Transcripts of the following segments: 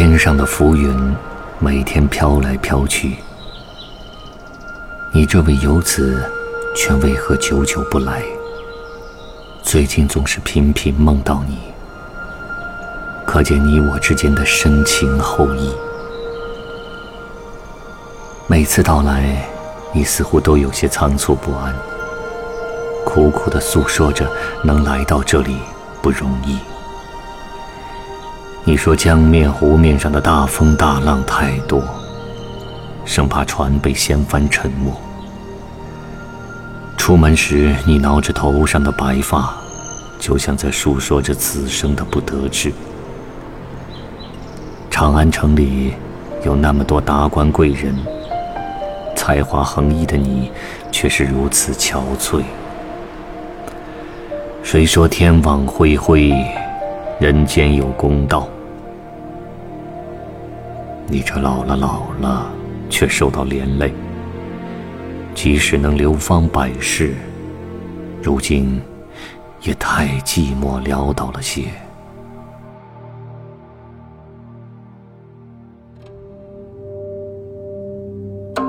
天上的浮云，每天飘来飘去。你这位游子，却为何久久不来？最近总是频频梦到你，可见你我之间的深情厚谊。每次到来，你似乎都有些仓促不安，苦苦的诉说着能来到这里不容易。你说江面湖面上的大风大浪太多，生怕船被掀翻沉没。出门时你挠着头上的白发，就像在诉说着此生的不得志。长安城里有那么多达官贵人，才华横溢的你却是如此憔悴。谁说天网恢恢，人间有公道？你这老了老了，却受到连累。即使能流芳百世，如今也太寂寞潦倒了些。《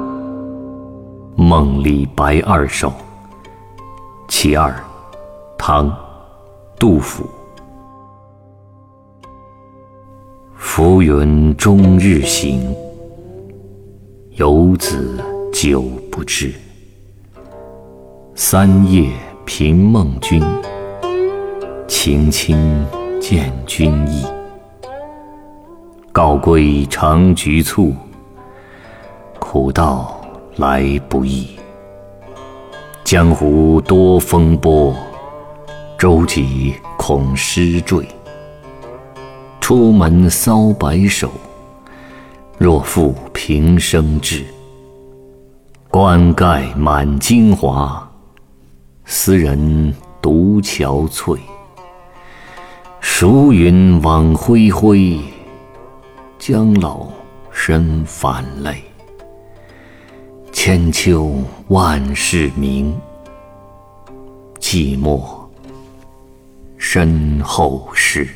梦里白二首·其二》，唐·杜甫。浮云终日行，游子久不至。三夜频梦君，情亲见君意。告归尝菊簇，苦道来不易。江湖多风波，舟楫恐失坠。出门搔白首，若负平生志。冠盖满京华，斯人独憔悴。孰云网恢恢，将老身反泪。千秋万世名，寂寞身后事。